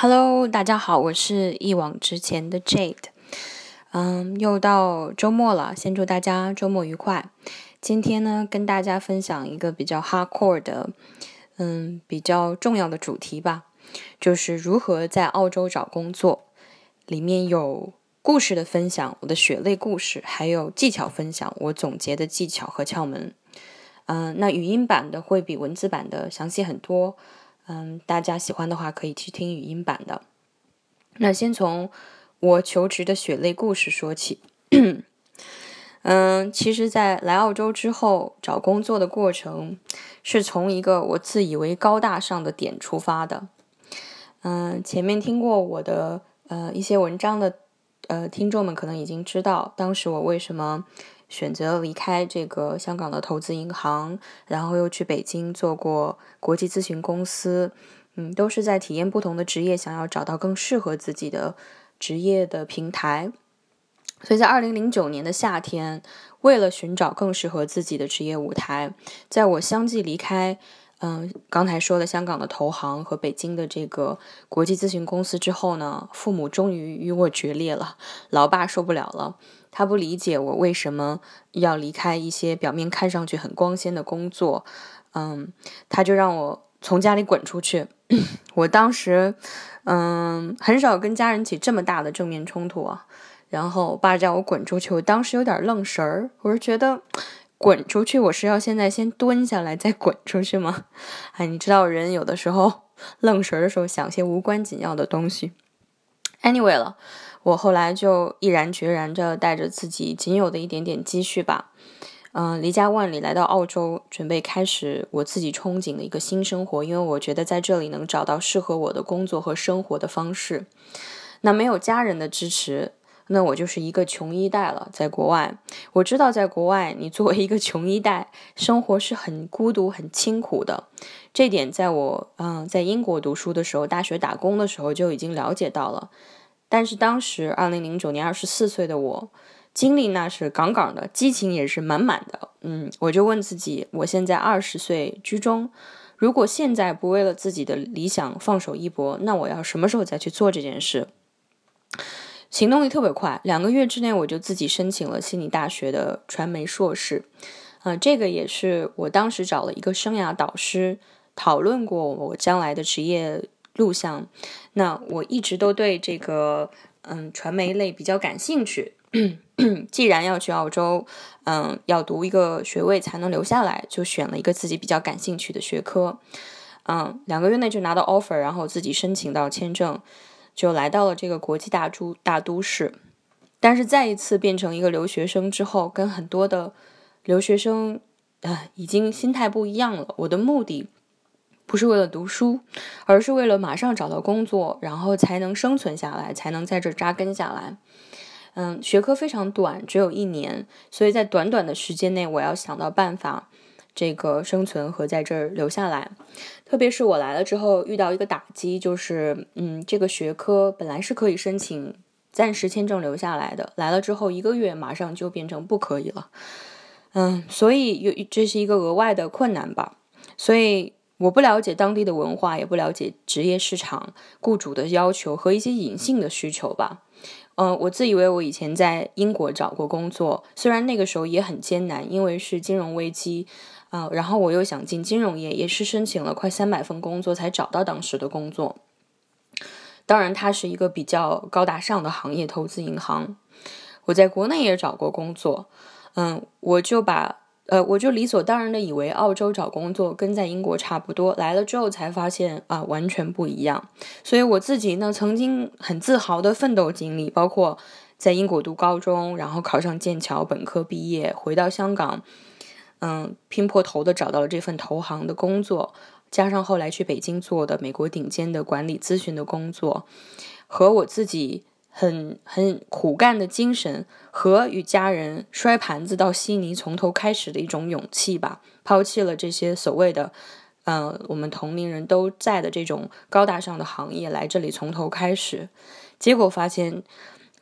Hello，大家好，我是一往直前的 Jade。嗯，又到周末了，先祝大家周末愉快。今天呢，跟大家分享一个比较 hardcore 的，嗯，比较重要的主题吧，就是如何在澳洲找工作。里面有故事的分享，我的血泪故事，还有技巧分享，我总结的技巧和窍门。嗯，那语音版的会比文字版的详细很多。嗯，大家喜欢的话可以去听语音版的。那先从我求职的血泪故事说起。嗯，其实，在来澳洲之后找工作的过程，是从一个我自以为高大上的点出发的。嗯，前面听过我的呃一些文章的呃听众们可能已经知道，当时我为什么。选择离开这个香港的投资银行，然后又去北京做过国际咨询公司，嗯，都是在体验不同的职业，想要找到更适合自己的职业的平台。所以在二零零九年的夏天，为了寻找更适合自己的职业舞台，在我相继离开，嗯，刚才说的香港的投行和北京的这个国际咨询公司之后呢，父母终于与我决裂了，老爸受不了了。他不理解我为什么要离开一些表面看上去很光鲜的工作，嗯，他就让我从家里滚出去。我当时，嗯，很少跟家人起这么大的正面冲突啊。然后我爸叫我滚出去，我当时有点愣神儿，我是觉得滚出去，我是要现在先蹲下来再滚出去吗？哎，你知道人有的时候 愣神儿的时候想些无关紧要的东西。Anyway 了。我后来就毅然决然着带着自己仅有的一点点积蓄吧，嗯，离家万里来到澳洲，准备开始我自己憧憬的一个新生活。因为我觉得在这里能找到适合我的工作和生活的方式。那没有家人的支持，那我就是一个穷一代了。在国外，我知道在国外，你作为一个穷一代，生活是很孤独、很清苦的。这点在我嗯在英国读书的时候，大学打工的时候就已经了解到了。但是当时，二零零九年二十四岁的我，精力那是杠杠的，激情也是满满的。嗯，我就问自己，我现在二十岁居中，如果现在不为了自己的理想放手一搏，那我要什么时候再去做这件事？行动力特别快，两个月之内我就自己申请了悉尼大学的传媒硕士。嗯，这个也是我当时找了一个生涯导师讨论过我将来的职业。录像，那我一直都对这个嗯传媒类比较感兴趣。既然要去澳洲，嗯，要读一个学位才能留下来，就选了一个自己比较感兴趣的学科。嗯，两个月内就拿到 offer，然后自己申请到签证，就来到了这个国际大都大都市。但是再一次变成一个留学生之后，跟很多的留学生啊已经心态不一样了。我的目的。不是为了读书，而是为了马上找到工作，然后才能生存下来，才能在这扎根下来。嗯，学科非常短，只有一年，所以在短短的时间内，我要想到办法，这个生存和在这儿留下来。特别是我来了之后，遇到一个打击，就是嗯，这个学科本来是可以申请暂时签证留下来的，来了之后一个月，马上就变成不可以了。嗯，所以有这是一个额外的困难吧，所以。我不了解当地的文化，也不了解职业市场、雇主的要求和一些隐性的需求吧。嗯，我自以为我以前在英国找过工作，虽然那个时候也很艰难，因为是金融危机啊。然后我又想进金融业，也是申请了快三百份工作才找到当时的工作。当然，它是一个比较高大上的行业，投资银行。我在国内也找过工作，嗯，我就把。呃，我就理所当然的以为澳洲找工作跟在英国差不多，来了之后才发现啊，完全不一样。所以我自己呢，曾经很自豪的奋斗经历，包括在英国读高中，然后考上剑桥本科毕业，回到香港，嗯，拼破头的找到了这份投行的工作，加上后来去北京做的美国顶尖的管理咨询的工作，和我自己。很很苦干的精神和与家人摔盘子到悉尼从头开始的一种勇气吧，抛弃了这些所谓的，嗯，我们同龄人都在的这种高大上的行业，来这里从头开始，结果发现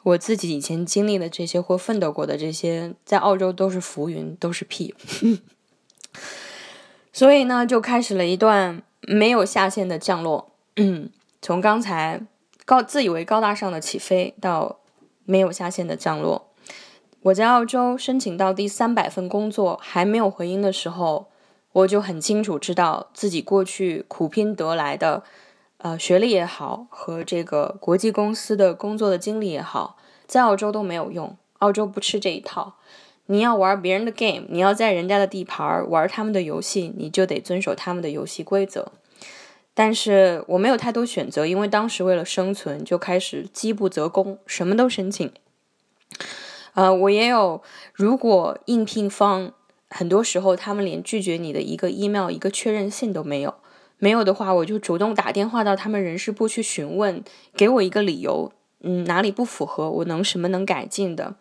我自己以前经历的这些或奋斗过的这些，在澳洲都是浮云，都是屁，所以呢，就开始了一段没有下限的降落。从刚才高自以为高大上的起飞到没有下限的降落。我在澳洲申请到第三百份工作还没有回音的时候，我就很清楚知道自己过去苦拼得来的，呃，学历也好和这个国际公司的工作的经历也好，在澳洲都没有用。澳洲不吃这一套。你要玩别人的 game，你要在人家的地盘玩他们的游戏，你就得遵守他们的游戏规则。但是我没有太多选择，因为当时为了生存，就开始饥不择工，什么都申请。呃，我也有，如果应聘方很多时候他们连拒绝你的一个 email、一个确认信都没有，没有的话，我就主动打电话到他们人事部去询问，给我一个理由，嗯，哪里不符合，我能什么能改进的。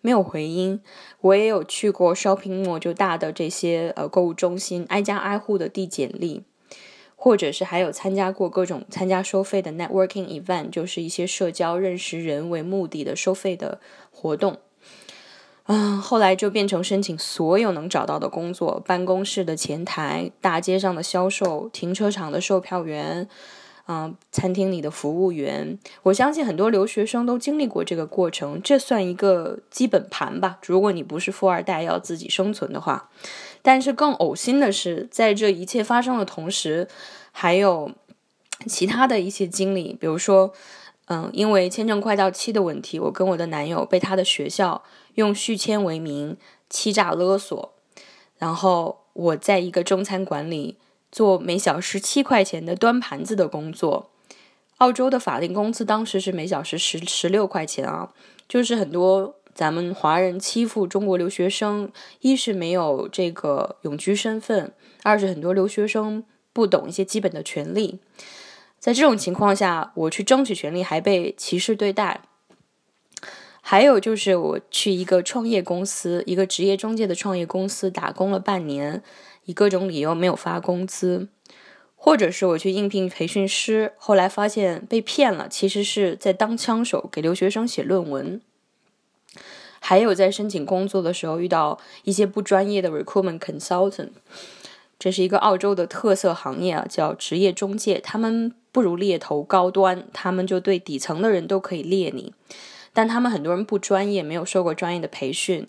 没有回音，我也有去过 shopping mall 就大的这些呃购物中心，挨家挨户的递简历，或者是还有参加过各种参加收费的 networking event，就是一些社交认识人为目的的收费的活动。嗯，后来就变成申请所有能找到的工作，办公室的前台、大街上的销售、停车场的售票员。嗯，餐厅里的服务员，我相信很多留学生都经历过这个过程，这算一个基本盘吧。如果你不是富二代要自己生存的话，但是更呕心的是，在这一切发生的同时，还有其他的一些经历，比如说，嗯，因为签证快到期的问题，我跟我的男友被他的学校用续签为名欺诈勒索，然后我在一个中餐馆里。做每小时七块钱的端盘子的工作，澳洲的法定工资当时是每小时十十六块钱啊，就是很多咱们华人欺负中国留学生，一是没有这个永居身份，二是很多留学生不懂一些基本的权利，在这种情况下，我去争取权利还被歧视对待，还有就是我去一个创业公司，一个职业中介的创业公司打工了半年。以各种理由没有发工资，或者是我去应聘培训师，后来发现被骗了，其实是在当枪手给留学生写论文。还有在申请工作的时候遇到一些不专业的 recruitment consultant，这是一个澳洲的特色行业啊，叫职业中介。他们不如猎头高端，他们就对底层的人都可以猎你，但他们很多人不专业，没有受过专业的培训。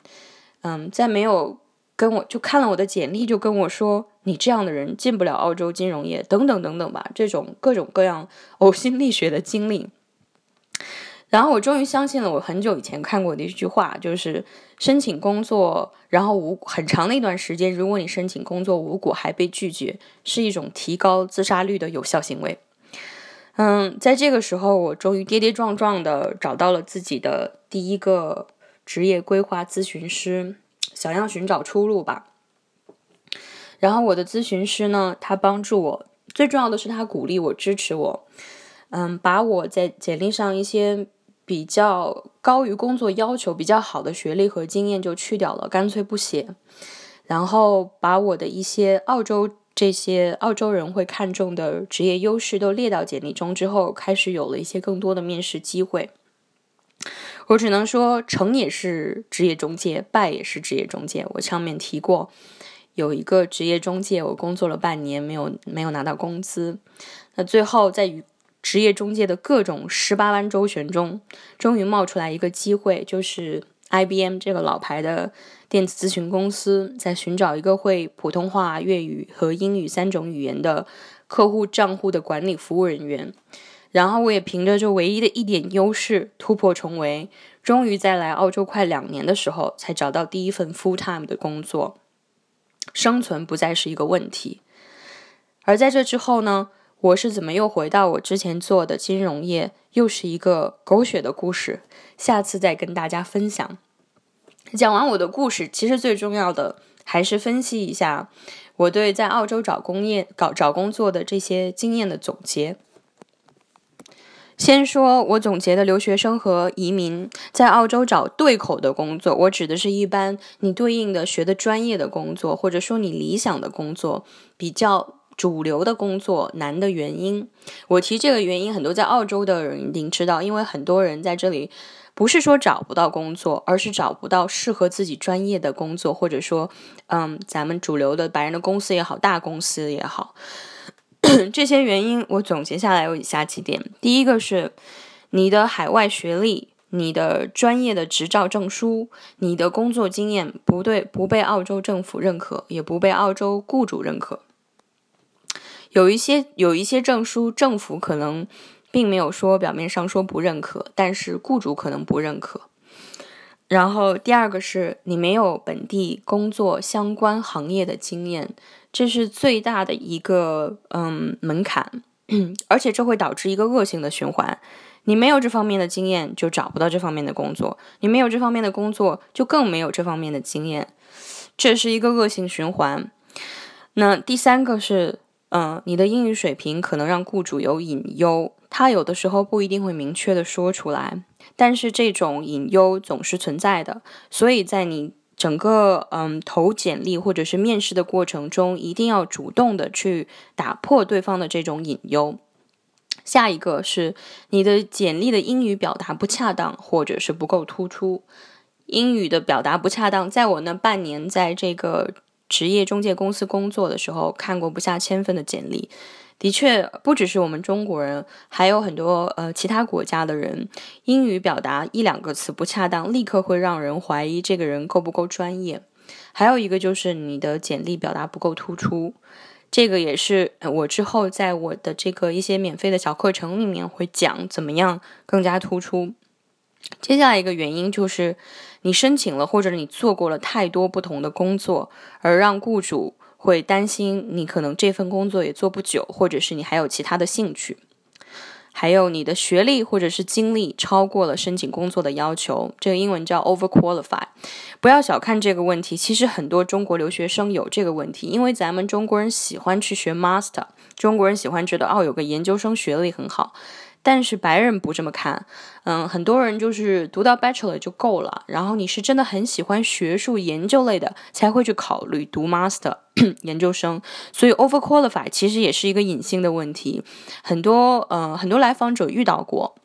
嗯，在没有。跟我就看了我的简历，就跟我说你这样的人进不了澳洲金融业，等等等等吧，这种各种各样呕心沥血的经历。然后我终于相信了我很久以前看过的一句话，就是申请工作，然后无很长的一段时间，如果你申请工作无果还被拒绝，是一种提高自杀率的有效行为。嗯，在这个时候，我终于跌跌撞撞的找到了自己的第一个职业规划咨询师。想要寻找出路吧。然后我的咨询师呢，他帮助我，最重要的是他鼓励我、支持我，嗯，把我在简历上一些比较高于工作要求、比较好的学历和经验就去掉了，干脆不写。然后把我的一些澳洲这些澳洲人会看重的职业优势都列到简历中之后，开始有了一些更多的面试机会。我只能说，成也是职业中介，败也是职业中介。我上面提过，有一个职业中介，我工作了半年，没有没有拿到工资。那最后在与职业中介的各种十八弯周旋中，终于冒出来一个机会，就是 IBM 这个老牌的电子咨询公司在寻找一个会普通话、粤语和英语三种语言的客户账户的管理服务人员。然后我也凭着这唯一的一点优势突破重围，终于在来澳洲快两年的时候才找到第一份 full time 的工作，生存不再是一个问题。而在这之后呢，我是怎么又回到我之前做的金融业，又是一个狗血的故事，下次再跟大家分享。讲完我的故事，其实最重要的还是分析一下我对在澳洲找工业搞找工作的这些经验的总结。先说，我总结的留学生和移民在澳洲找对口的工作，我指的是一般你对应的学的专业的工作，或者说你理想的工作，比较主流的工作难的原因。我提这个原因，很多在澳洲的人一定知道，因为很多人在这里不是说找不到工作，而是找不到适合自己专业的工作，或者说，嗯，咱们主流的白人的公司也好，大公司也好。这些原因我总结下来有以下几点：第一个是你的海外学历、你的专业的执照证书、你的工作经验不对，不被澳洲政府认可，也不被澳洲雇主认可。有一些有一些证书，政府可能并没有说表面上说不认可，但是雇主可能不认可。然后第二个是你没有本地工作相关行业的经验，这是最大的一个嗯门槛，而且这会导致一个恶性的循环。你没有这方面的经验，就找不到这方面的工作；你没有这方面的工作，就更没有这方面的经验，这是一个恶性循环。那第三个是。嗯，你的英语水平可能让雇主有隐忧，他有的时候不一定会明确的说出来，但是这种隐忧总是存在的。所以在你整个嗯投简历或者是面试的过程中，一定要主动的去打破对方的这种隐忧。下一个是你的简历的英语表达不恰当，或者是不够突出。英语的表达不恰当，在我那半年在这个。职业中介公司工作的时候，看过不下千份的简历。的确，不只是我们中国人，还有很多呃其他国家的人，英语表达一两个词不恰当，立刻会让人怀疑这个人够不够专业。还有一个就是你的简历表达不够突出，这个也是我之后在我的这个一些免费的小课程里面会讲怎么样更加突出。接下来一个原因就是，你申请了或者你做过了太多不同的工作，而让雇主会担心你可能这份工作也做不久，或者是你还有其他的兴趣，还有你的学历或者是经历超过了申请工作的要求，这个英文叫 overqualify。不要小看这个问题，其实很多中国留学生有这个问题，因为咱们中国人喜欢去学 master，中国人喜欢觉得哦有个研究生学历很好。但是白人不这么看，嗯，很多人就是读到 bachelor 就够了，然后你是真的很喜欢学术研究类的，才会去考虑读 master 研究生。所以 overqualify 其实也是一个隐性的问题，很多呃很多来访者遇到过，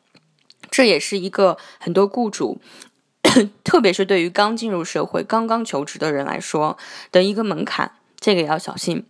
这也是一个很多雇主，特别是对于刚进入社会、刚刚求职的人来说的一个门槛，这个也要小心。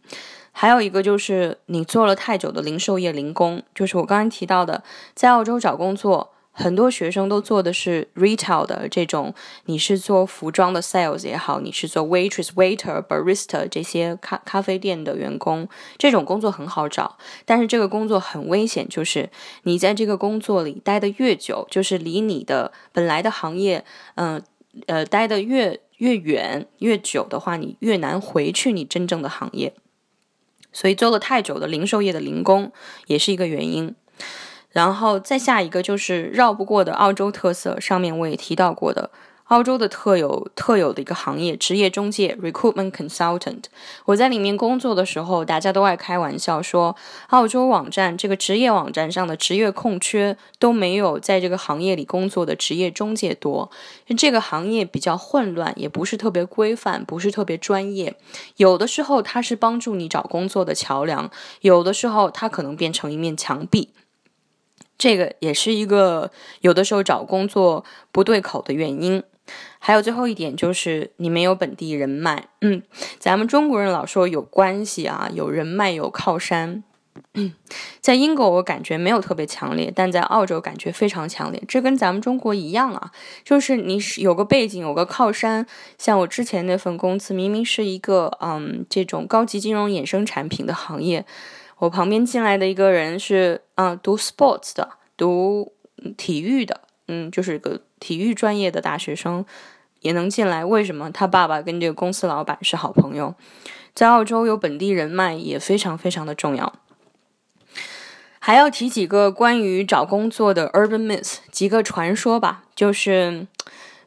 还有一个就是你做了太久的零售业零工，就是我刚才提到的，在澳洲找工作，很多学生都做的是 retail 的这种，你是做服装的 sales 也好，你是做 waitress、waiter、barista 这些咖咖啡店的员工，这种工作很好找，但是这个工作很危险，就是你在这个工作里待的越久，就是离你的本来的行业，嗯呃待的越越远越久的话，你越难回去你真正的行业。所以做了太久的零售业的零工也是一个原因，然后再下一个就是绕不过的澳洲特色，上面我也提到过的。澳洲的特有特有的一个行业，职业中介 （recruitment consultant）。我在里面工作的时候，大家都爱开玩笑说，澳洲网站这个职业网站上的职业空缺都没有在这个行业里工作的职业中介多。这个行业比较混乱，也不是特别规范，不是特别专业。有的时候它是帮助你找工作的桥梁，有的时候它可能变成一面墙壁。这个也是一个有的时候找工作不对口的原因。还有最后一点就是你没有本地人脉，嗯，咱们中国人老说有关系啊，有人脉有靠山，在英国我感觉没有特别强烈，但在澳洲感觉非常强烈。这跟咱们中国一样啊，就是你有个背景有个靠山，像我之前那份工资明明是一个嗯这种高级金融衍生产品的行业，我旁边进来的一个人是嗯读 sports 的，读体育的。嗯，就是个体育专业的大学生也能进来，为什么？他爸爸跟这个公司老板是好朋友，在澳洲有本地人脉也非常非常的重要。还要提几个关于找工作的 urban myth，几个传说吧，就是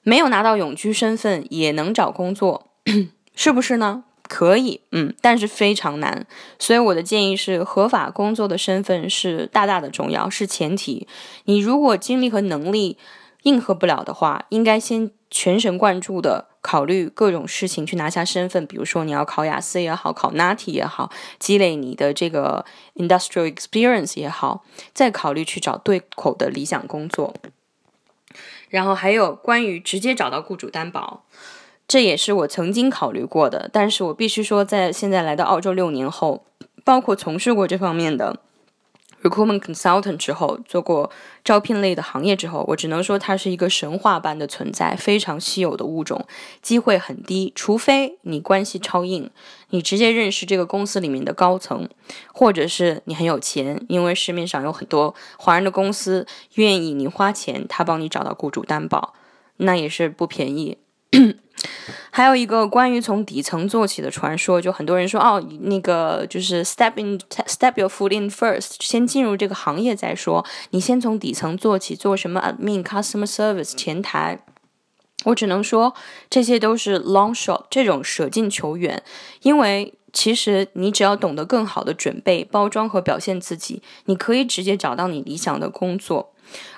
没有拿到永居身份也能找工作，是不是呢？可以，嗯，但是非常难，所以我的建议是，合法工作的身份是大大的重要，是前提。你如果精力和能力应和不了的话，应该先全神贯注的考虑各种事情去拿下身份，比如说你要考雅思也好，考 NAT 也好，积累你的这个 industrial experience 也好，再考虑去找对口的理想工作。然后还有关于直接找到雇主担保。这也是我曾经考虑过的，但是我必须说，在现在来到澳洲六年后，包括从事过这方面的。Recruitment consultant 之后，做过招聘类的行业之后，我只能说它是一个神话般的存在，非常稀有的物种，机会很低，除非你关系超硬，你直接认识这个公司里面的高层，或者是你很有钱，因为市面上有很多华人的公司愿意你花钱，他帮你找到雇主担保，那也是不便宜。还有一个关于从底层做起的传说，就很多人说哦，那个就是 step in step your foot in first，先进入这个行业再说。你先从底层做起，做什么 admin、customer service、前台。我只能说这些都是 long shot，这种舍近求远。因为其实你只要懂得更好的准备、包装和表现自己，你可以直接找到你理想的工作。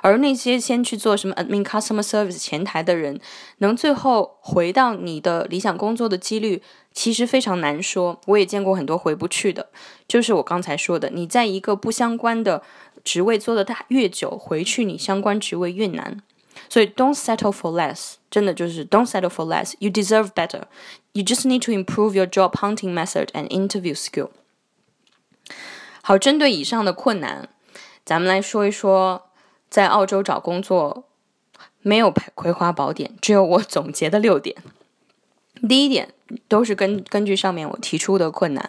而那些先去做什么 admin customer service 前台的人，能最后回到你的理想工作的几率其实非常难说。我也见过很多回不去的，就是我刚才说的，你在一个不相关的职位做的大越久，回去你相关职位越难。所以 don't settle for less，真的就是 don't settle for less。You deserve better. You just need to improve your job hunting method and interview skill。好，针对以上的困难，咱们来说一说。在澳洲找工作没有葵花宝典，只有我总结的六点。第一点都是根根据上面我提出的困难。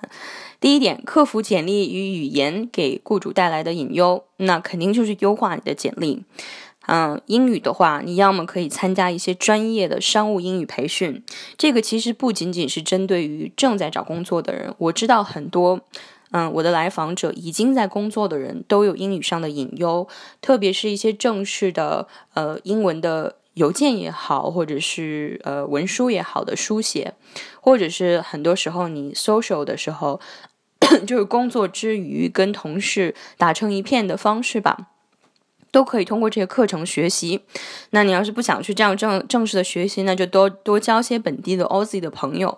第一点，克服简历与语言给雇主带来的隐忧，那肯定就是优化你的简历。嗯，英语的话，你要么可以参加一些专业的商务英语培训，这个其实不仅仅是针对于正在找工作的人，我知道很多。嗯，我的来访者已经在工作的人都有英语上的隐忧，特别是一些正式的呃英文的邮件也好，或者是呃文书也好的书写，或者是很多时候你 social 的时候，就是工作之余跟同事打成一片的方式吧，都可以通过这些课程学习。那你要是不想去这样正正式的学习，那就多多交些本地的 Oz 的朋友。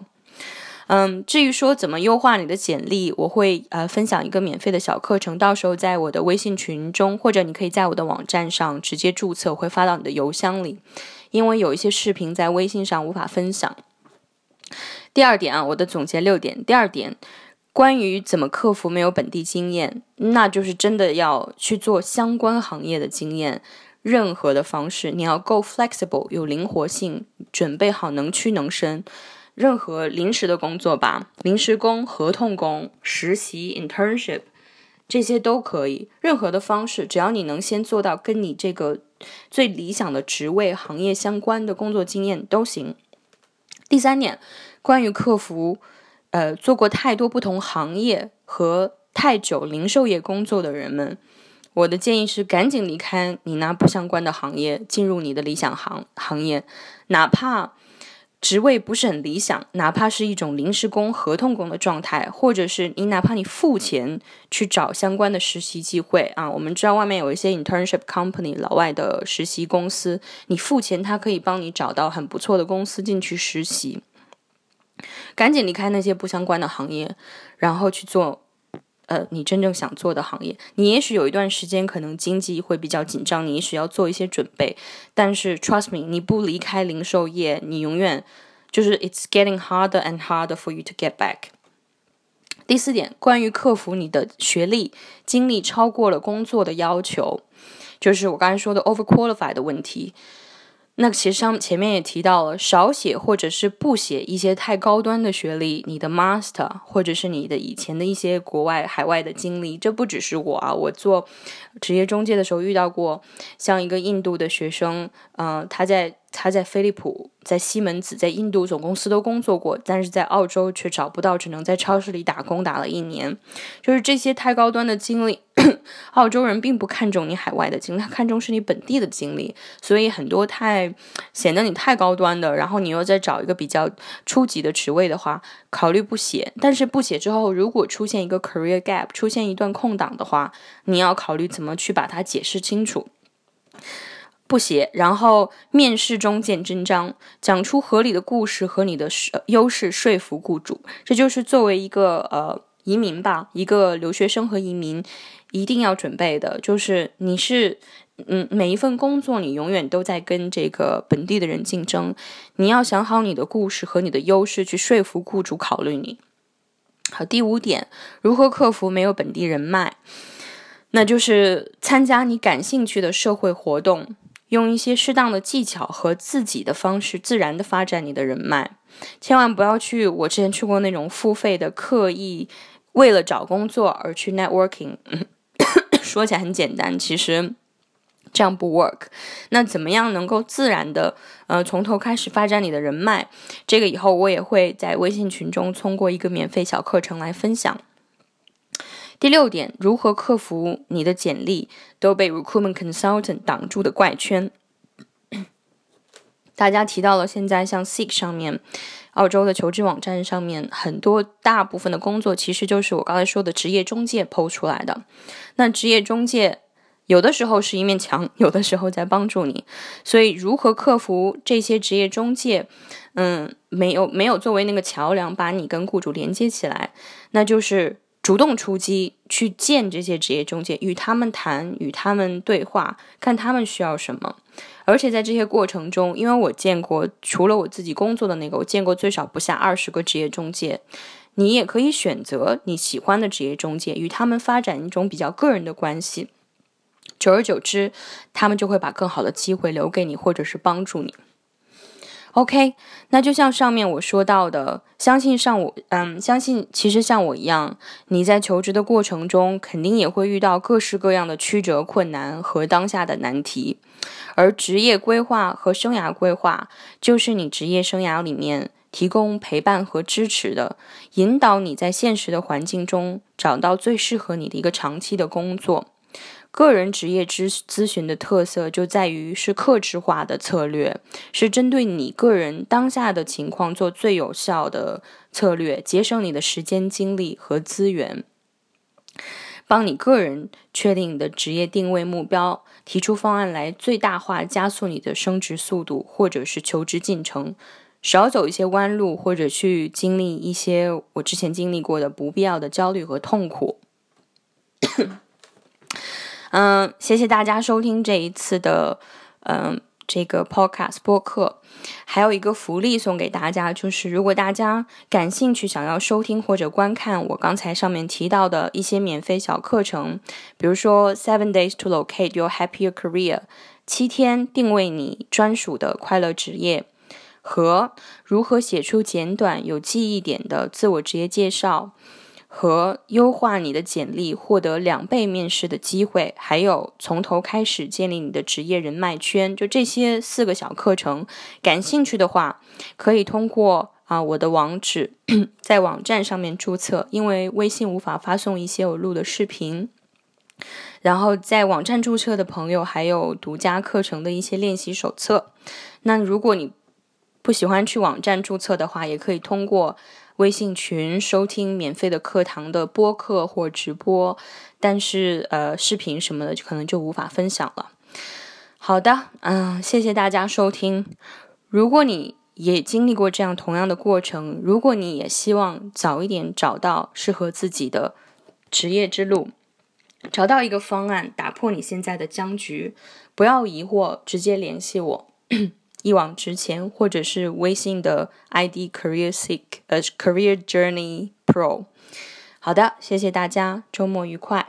嗯，至于说怎么优化你的简历，我会呃分享一个免费的小课程，到时候在我的微信群中，或者你可以在我的网站上直接注册，会发到你的邮箱里。因为有一些视频在微信上无法分享。第二点啊，我的总结六点。第二点，关于怎么克服没有本地经验，那就是真的要去做相关行业的经验。任何的方式，你要够 flexible，有灵活性，准备好能屈能伸。任何临时的工作吧，临时工、合同工、实习、internship，这些都可以。任何的方式，只要你能先做到跟你这个最理想的职位、行业相关的工作经验都行。第三点，关于客服，呃，做过太多不同行业和太久零售业工作的人们，我的建议是赶紧离开你那不相关的行业，进入你的理想行行业，哪怕。职位不是很理想，哪怕是一种临时工、合同工的状态，或者是你哪怕你付钱去找相关的实习机会啊，我们知道外面有一些 internship company 老外的实习公司，你付钱，他可以帮你找到很不错的公司进去实习。赶紧离开那些不相关的行业，然后去做。呃，你真正想做的行业，你也许有一段时间可能经济会比较紧张，你也许要做一些准备。但是，trust me，你不离开零售业，你永远就是 it's getting harder and harder for you to get back。第四点，关于克服你的学历经历超过了工作的要求，就是我刚才说的 overqualified 的问题。那其实上前面也提到了，少写或者是不写一些太高端的学历，你的 master 或者是你的以前的一些国外海外的经历，这不只是我啊，我做职业中介的时候遇到过，像一个印度的学生，嗯，他在。他在飞利浦、在西门子、在印度总公司都工作过，但是在澳洲却找不到，只能在超市里打工打了一年。就是这些太高端的经历，澳洲人并不看重你海外的经历，他看重是你本地的经历。所以很多太显得你太高端的，然后你又再找一个比较初级的职位的话，考虑不写。但是不写之后，如果出现一个 career gap，出现一段空档的话，你要考虑怎么去把它解释清楚。不写，然后面试中见真章，讲出合理的故事和你的优势，说服雇主。这就是作为一个呃移民吧，一个留学生和移民一定要准备的，就是你是嗯每一份工作，你永远都在跟这个本地的人竞争，你要想好你的故事和你的优势，去说服雇主考虑你。好，第五点，如何克服没有本地人脉？那就是参加你感兴趣的社会活动，用一些适当的技巧和自己的方式，自然的发展你的人脉。千万不要去我之前去过那种付费的，刻意为了找工作而去 networking。说起来很简单，其实这样不 work。那怎么样能够自然的呃从头开始发展你的人脉？这个以后我也会在微信群中通过一个免费小课程来分享。第六点，如何克服你的简历都被 recruitment consultant 挡住的怪圈？大家提到了现在像 Seek 上面，澳洲的求职网站上面，很多大部分的工作其实就是我刚才说的职业中介抛出来的。那职业中介有的时候是一面墙，有的时候在帮助你。所以如何克服这些职业中介，嗯，没有没有作为那个桥梁把你跟雇主连接起来，那就是。主动出击，去见这些职业中介，与他们谈，与他们对话，看他们需要什么。而且在这些过程中，因为我见过，除了我自己工作的那个，我见过最少不下二十个职业中介。你也可以选择你喜欢的职业中介，与他们发展一种比较个人的关系。久而久之，他们就会把更好的机会留给你，或者是帮助你。OK，那就像上面我说到的，相信上我，嗯，相信其实像我一样，你在求职的过程中，肯定也会遇到各式各样的曲折困难和当下的难题，而职业规划和生涯规划，就是你职业生涯里面提供陪伴和支持的，引导你在现实的环境中找到最适合你的一个长期的工作。个人职业咨咨询的特色就在于是克制化的策略，是针对你个人当下的情况做最有效的策略，节省你的时间、精力和资源，帮你个人确定你的职业定位目标，提出方案来最大化加速你的升职速度或者是求职进程，少走一些弯路，或者去经历一些我之前经历过的不必要的焦虑和痛苦。嗯，谢谢大家收听这一次的嗯这个 podcast 播客。还有一个福利送给大家，就是如果大家感兴趣，想要收听或者观看我刚才上面提到的一些免费小课程，比如说 Seven Days to Locate Your Happier Career，七天定位你专属的快乐职业，和如何写出简短有记忆点的自我职业介绍。和优化你的简历，获得两倍面试的机会，还有从头开始建立你的职业人脉圈，就这些四个小课程，感兴趣的话，可以通过啊我的网址在网站上面注册，因为微信无法发送一些我录的视频。然后在网站注册的朋友，还有独家课程的一些练习手册。那如果你不喜欢去网站注册的话，也可以通过。微信群收听免费的课堂的播客或直播，但是呃视频什么的就可能就无法分享了。好的，嗯，谢谢大家收听。如果你也经历过这样同样的过程，如果你也希望早一点找到适合自己的职业之路，找到一个方案打破你现在的僵局，不要疑惑，直接联系我。一往直前，或者是微信的 ID Career Seek，呃，Career Journey Pro。好的，谢谢大家，周末愉快。